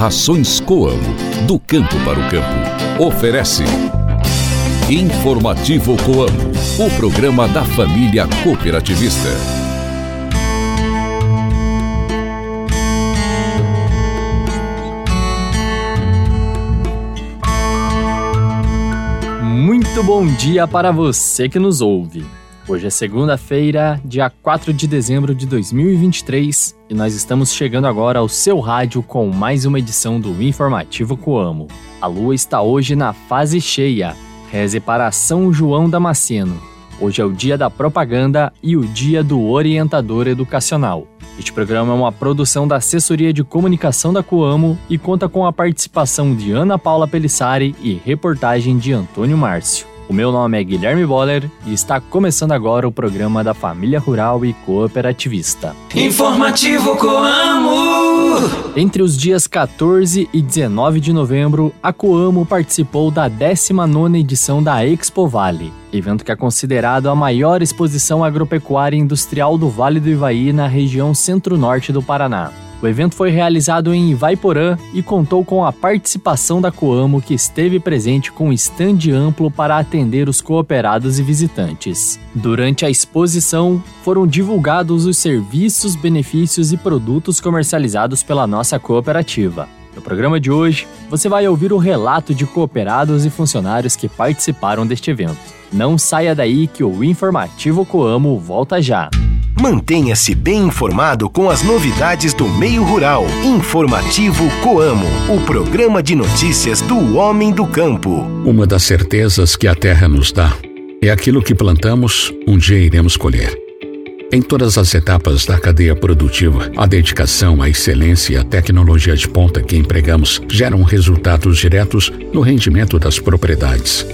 Rações Coamo, do campo para o campo. Oferece. Informativo Coamo, o programa da família cooperativista. Muito bom dia para você que nos ouve. Hoje é segunda-feira, dia 4 de dezembro de 2023, e nós estamos chegando agora ao seu rádio com mais uma edição do Informativo Coamo. A lua está hoje na fase cheia. Reze para São João Damasceno. Hoje é o dia da propaganda e o dia do orientador educacional. Este programa é uma produção da Assessoria de Comunicação da Coamo e conta com a participação de Ana Paula Pelissari e reportagem de Antônio Márcio. O meu nome é Guilherme Boller e está começando agora o programa da Família Rural e Cooperativista. Informativo Coamo! Entre os dias 14 e 19 de novembro, a Coamo participou da 19ª edição da Expo Vale, evento que é considerado a maior exposição agropecuária e industrial do Vale do Ivaí na região centro-norte do Paraná. O evento foi realizado em Ivaiporã e contou com a participação da Coamo, que esteve presente com um estande amplo para atender os cooperados e visitantes. Durante a exposição, foram divulgados os serviços, benefícios e produtos comercializados pela nossa cooperativa. No programa de hoje, você vai ouvir o relato de cooperados e funcionários que participaram deste evento. Não saia daí que o Informativo Coamo volta já. Mantenha-se bem informado com as novidades do meio rural. Informativo Coamo, o programa de notícias do homem do campo. Uma das certezas que a terra nos dá é aquilo que plantamos, um dia iremos colher. Em todas as etapas da cadeia produtiva, a dedicação, a excelência e a tecnologia de ponta que empregamos geram resultados diretos no rendimento das propriedades.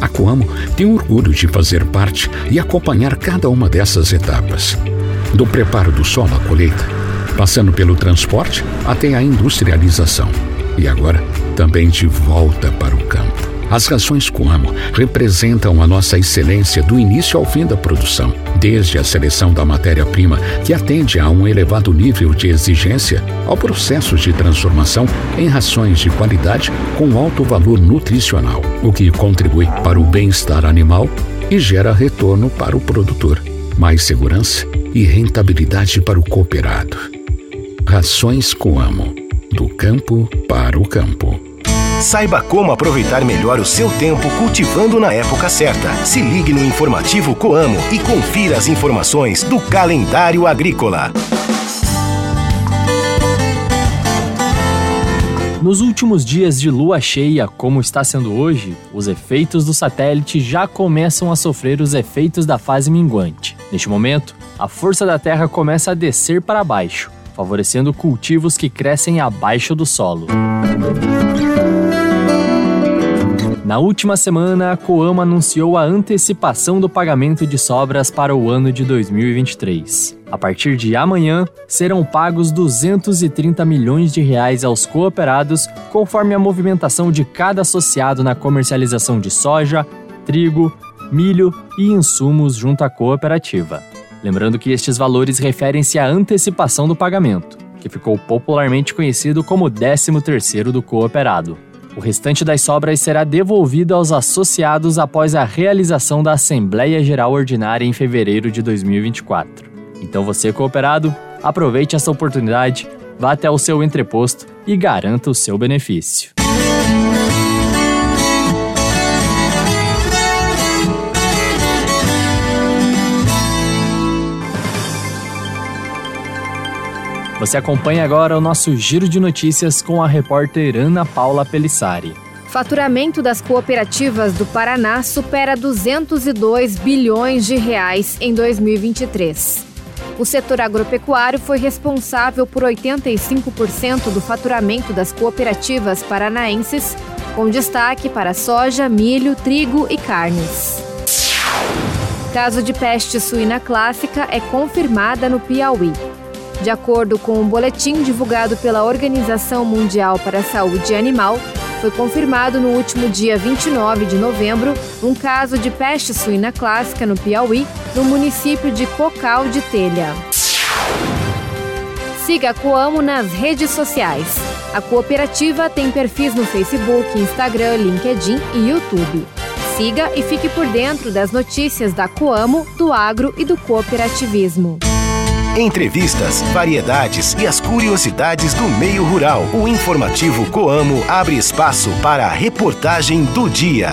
A Coamo tem orgulho de fazer parte e acompanhar cada uma dessas etapas. Do preparo do solo à colheita, passando pelo transporte até a industrialização. E agora, também de volta para o campo. As rações Coamo representam a nossa excelência do início ao fim da produção, desde a seleção da matéria-prima, que atende a um elevado nível de exigência, ao processo de transformação em rações de qualidade com alto valor nutricional, o que contribui para o bem-estar animal e gera retorno para o produtor, mais segurança e rentabilidade para o cooperado. Rações Coamo, do campo para o campo. Saiba como aproveitar melhor o seu tempo cultivando na época certa. Se ligue no informativo Coamo e confira as informações do calendário agrícola. Nos últimos dias de lua cheia, como está sendo hoje, os efeitos do satélite já começam a sofrer os efeitos da fase minguante. Neste momento, a força da Terra começa a descer para baixo, favorecendo cultivos que crescem abaixo do solo. Na última semana, a Coama anunciou a antecipação do pagamento de sobras para o ano de 2023. A partir de amanhã, serão pagos 230 milhões de reais aos cooperados, conforme a movimentação de cada associado na comercialização de soja, trigo, milho e insumos junto à cooperativa. Lembrando que estes valores referem-se à antecipação do pagamento, que ficou popularmente conhecido como 13º do cooperado. O restante das sobras será devolvido aos associados após a realização da Assembleia Geral Ordinária em fevereiro de 2024. Então você, cooperado, aproveite essa oportunidade, vá até o seu entreposto e garanta o seu benefício. Você acompanha agora o nosso giro de notícias com a repórter Ana Paula Pelissari. Faturamento das cooperativas do Paraná supera 202 bilhões de reais em 2023. O setor agropecuário foi responsável por 85% do faturamento das cooperativas paranaenses, com destaque para soja, milho, trigo e carnes. Caso de peste suína clássica é confirmada no Piauí. De acordo com um boletim divulgado pela Organização Mundial para a Saúde Animal, foi confirmado no último dia 29 de novembro um caso de peste suína clássica no Piauí, no município de Cocal de Telha. Siga a Coamo nas redes sociais. A cooperativa tem perfis no Facebook, Instagram, LinkedIn e YouTube. Siga e fique por dentro das notícias da Coamo, do agro e do cooperativismo. Entrevistas, variedades e as curiosidades do meio rural. O informativo Coamo abre espaço para a reportagem do dia.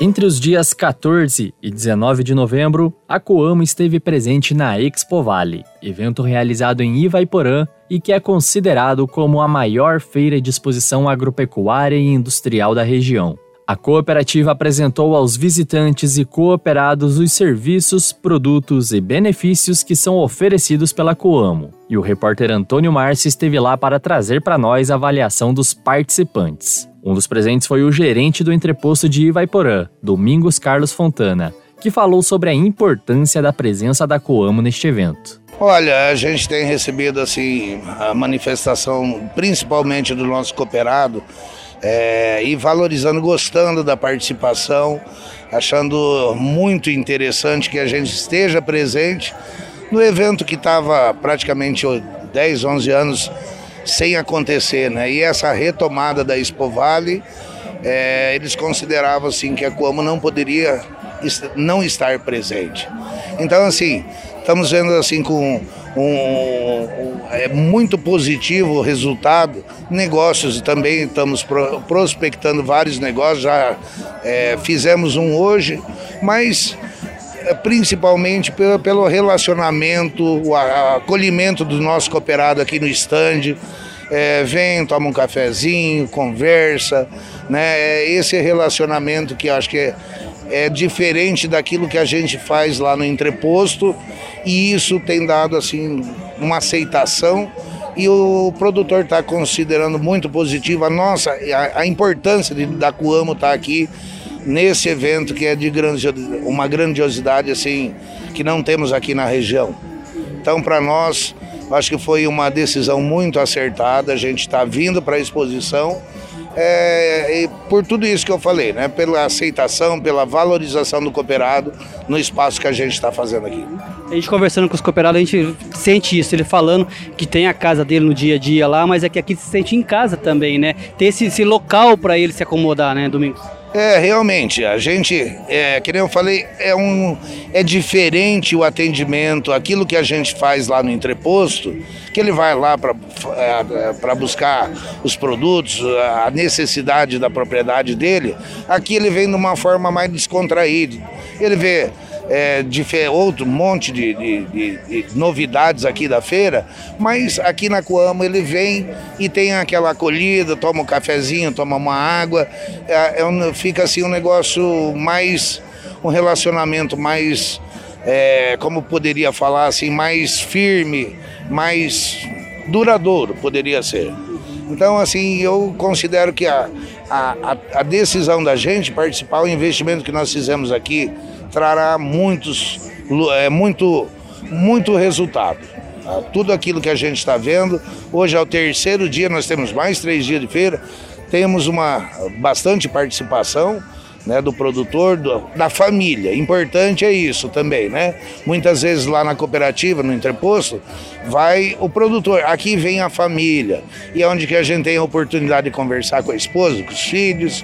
Entre os dias 14 e 19 de novembro, a Coamo esteve presente na Expo Vale, evento realizado em Ivaiporã e que é considerado como a maior feira de exposição agropecuária e industrial da região. A cooperativa apresentou aos visitantes e cooperados os serviços, produtos e benefícios que são oferecidos pela Coamo. E o repórter Antônio Marci esteve lá para trazer para nós a avaliação dos participantes. Um dos presentes foi o gerente do entreposto de Ivaiporã, Domingos Carlos Fontana, que falou sobre a importância da presença da Coamo neste evento. Olha, a gente tem recebido assim a manifestação, principalmente do nosso cooperado, é, e valorizando, gostando da participação, achando muito interessante que a gente esteja presente no evento que estava praticamente 10, 11 anos sem acontecer, né? E essa retomada da Expo Vale, é, eles consideravam assim que a Coamo não poderia não estar presente. Então, assim, estamos vendo assim com um, um, é muito positivo o resultado. Negócios também estamos pro, prospectando vários negócios, já é, fizemos um hoje, mas é, principalmente pelo, pelo relacionamento, o acolhimento do nosso cooperado aqui no estande. É, vem, toma um cafezinho, conversa, né? É esse relacionamento que acho que é, é diferente daquilo que a gente faz lá no entreposto e isso tem dado assim uma aceitação e o produtor está considerando muito positivo a nossa a, a importância de, da Coamo estar tá aqui nesse evento que é de uma grandiosidade assim que não temos aqui na região. Então para nós acho que foi uma decisão muito acertada. A gente está vindo para a exposição é, por tudo isso que eu falei, né? Pela aceitação, pela valorização do cooperado no espaço que a gente está fazendo aqui. A gente conversando com os cooperados, a gente sente isso, ele falando que tem a casa dele no dia a dia lá, mas é que aqui se sente em casa também, né? Ter esse, esse local para ele se acomodar, né, Domingos? É, realmente, a gente, é, que nem eu falei, é, um, é diferente o atendimento, aquilo que a gente faz lá no entreposto, que ele vai lá para é, buscar os produtos, a necessidade da propriedade dele, aqui ele vem de uma forma mais descontraída. Ele vê é, de outro monte de, de, de, de, novidades aqui da feira, mas aqui na Coamo ele vem e tem aquela acolhida, toma um cafezinho, toma uma água, é, é um, fica assim um negócio mais, um relacionamento mais, é, como poderia falar assim, mais firme, mais duradouro, poderia ser. Então, assim, eu considero que a, a, a decisão da gente participar, o investimento que nós fizemos aqui, trará muitos, é, muito, muito resultado. Tá? Tudo aquilo que a gente está vendo, hoje é o terceiro dia, nós temos mais três dias de feira, temos uma bastante participação né, do produtor, do, da família. Importante é isso também, né? Muitas vezes lá na cooperativa, no entreposto, vai o produtor. Aqui vem a família. E é onde que a gente tem a oportunidade de conversar com a esposa, com os filhos.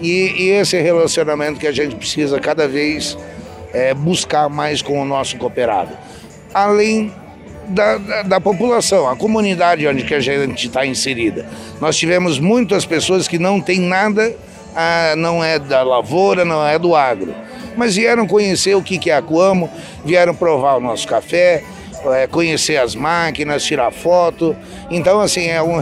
E, e esse relacionamento que a gente precisa cada vez é, buscar mais com o nosso cooperado. Além da, da, da, população, a comunidade onde que a gente está inserida. Nós tivemos muitas pessoas que não têm nada ah, não é da lavoura, não é do agro. Mas vieram conhecer o que é a Coamo, vieram provar o nosso café, é, conhecer as máquinas, tirar foto. Então, assim, é, um,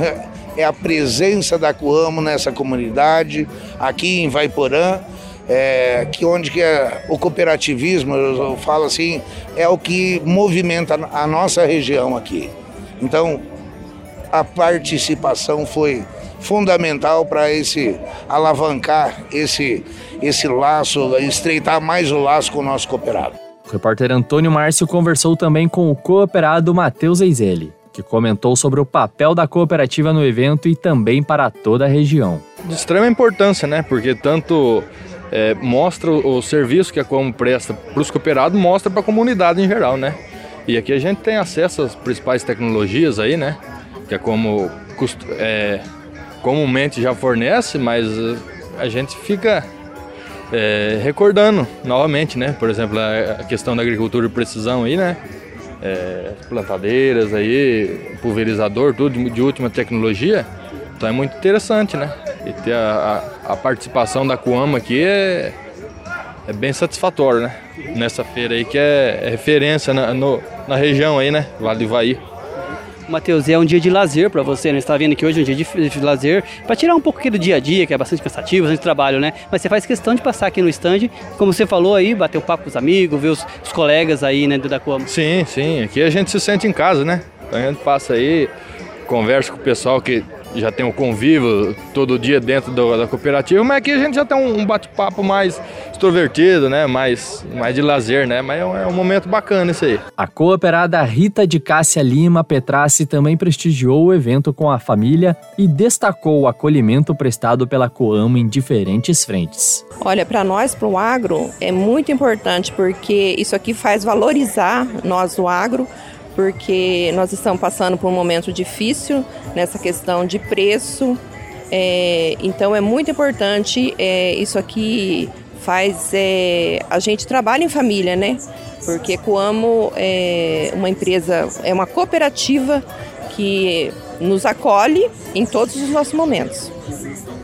é a presença da Coamo nessa comunidade, aqui em Vaiporã, é, que onde que é o cooperativismo, eu falo assim, é o que movimenta a nossa região aqui. Então, a participação foi fundamental para esse alavancar esse, esse laço, estreitar mais o laço com o nosso cooperado. O repórter Antônio Márcio conversou também com o cooperado Matheus Eizelli, que comentou sobre o papel da cooperativa no evento e também para toda a região. De extrema importância, né? Porque tanto é, mostra o, serviço que a Como presta para os cooperados, mostra para a comunidade em geral, né? E aqui a gente tem acesso às principais tecnologias aí, né? Que é como é, comumente já fornece, mas a gente fica é, recordando novamente, né? Por exemplo, a questão da agricultura de precisão aí, né? É, plantadeiras aí, pulverizador, tudo de última tecnologia. Então é muito interessante, né? E ter a, a, a participação da Coama aqui é, é bem satisfatório, né? Nessa feira aí que é, é referência na, no, na região aí, né? Vale do Ivaí. Matheus, é um dia de lazer para você, né? Você está vendo que hoje é um dia de, de lazer, para tirar um pouco aqui do dia a dia, que é bastante cansativo, bastante trabalho, né? Mas você faz questão de passar aqui no stand, como você falou aí, bater o um papo com os amigos, ver os, os colegas aí, né, da Coamo. Sim, sim. Aqui a gente se sente em casa, né? Então a gente passa aí, conversa com o pessoal que já tem um convívio todo dia dentro do, da cooperativa, mas aqui a gente já tem um, um bate-papo mais extrovertido, né? Mais, mais de lazer, né? Mas é um, é um, momento bacana isso aí. A cooperada Rita de Cássia Lima Petrassi também prestigiou o evento com a família e destacou o acolhimento prestado pela Coamo em diferentes frentes. Olha, para nós, para o agro, é muito importante porque isso aqui faz valorizar nós, o agro, porque nós estamos passando por um momento difícil nessa questão de preço. É, então é muito importante é, isso aqui faz é, a gente trabalha em família, né? Porque Coamo é uma empresa, é uma cooperativa que nos acolhe em todos os nossos momentos.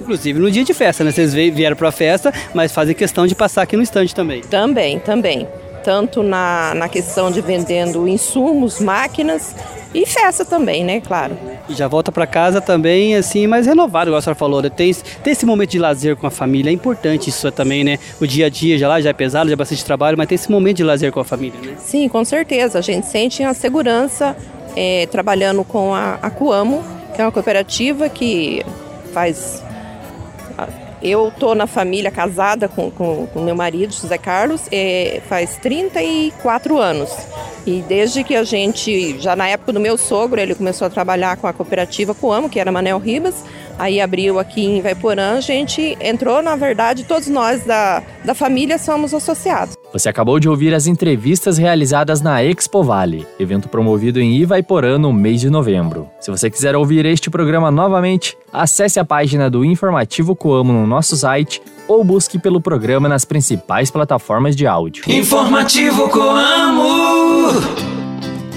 Inclusive no dia de festa, né? Vocês vieram para a festa, mas fazem questão de passar aqui no estande também. Também, também tanto na, na questão de vendendo insumos, máquinas e festa também, né? Claro. E já volta para casa também, assim, mais renovado, igual a senhora falou, né? Tem, tem esse momento de lazer com a família, é importante isso também, né? O dia a dia já lá já é pesado, já é bastante trabalho, mas tem esse momento de lazer com a família, né? Sim, com certeza. A gente sente a segurança é, trabalhando com a, a Coamo, que é uma cooperativa que faz eu estou na família casada com, com, com, meu marido, José Carlos, é, faz 34 anos. E desde que a gente, já na época do meu sogro, ele começou a trabalhar com a cooperativa Coamo, que era Manel Ribas, aí abriu aqui em Vaiporã, a gente entrou, na verdade, todos nós da, da família somos associados. Você acabou de ouvir as entrevistas realizadas na Expo Vale, evento promovido em Ivaiporã no mês de novembro. Se você quiser ouvir este programa novamente, acesse a página do Informativo Coamo no nosso site ou busque pelo programa nas principais plataformas de áudio. Informativo Coamo.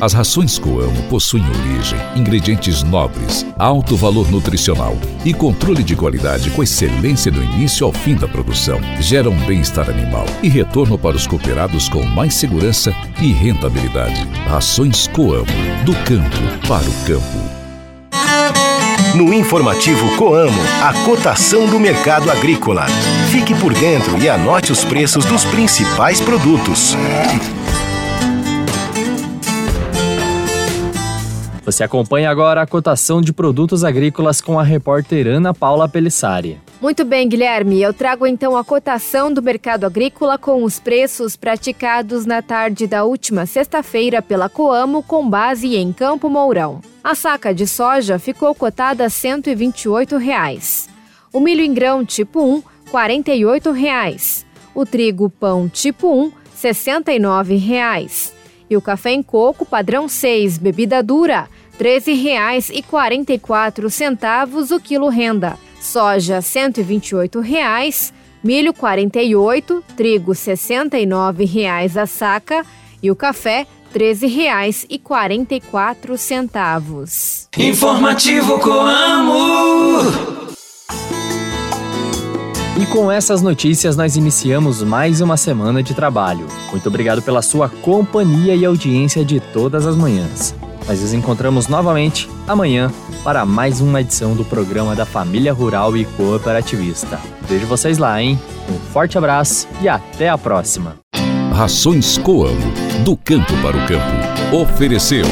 As rações Coamo possuem origem, ingredientes nobres, alto valor nutricional e controle de qualidade com excelência do início ao fim da produção. Geram bem-estar animal e retorno para os cooperados com mais segurança e rentabilidade. Rações Coamo, do campo para o campo. No informativo Coamo, a cotação do mercado agrícola. Fique por dentro e anote os preços dos principais produtos. Você acompanha agora a cotação de produtos agrícolas com a repórter Ana Paula Pelissari. Muito bem, Guilherme. Eu trago então a cotação do mercado agrícola com os preços praticados na tarde da última sexta-feira pela Coamo com base em Campo Mourão. A saca de soja ficou cotada a 128 reais. O milho em grão tipo 1, 48 reais. O trigo pão tipo 1, 69 reais. E o café em coco padrão 6, bebida dura, R$ 13,44 o quilo renda. Soja 128 reais, milho R$ 48, trigo 69 reais a saca e o café R$ 13,44. Informativo Coamo. E com essas notícias nós iniciamos mais uma semana de trabalho. Muito obrigado pela sua companhia e audiência de todas as manhãs. Nós nos encontramos novamente amanhã para mais uma edição do programa da Família Rural e Cooperativista. Vejo vocês lá, hein? Um forte abraço e até a próxima. Rações Coamo, do campo para o campo. Ofereceu.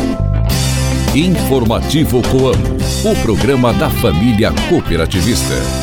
Informativo Coamo, o programa da família cooperativista.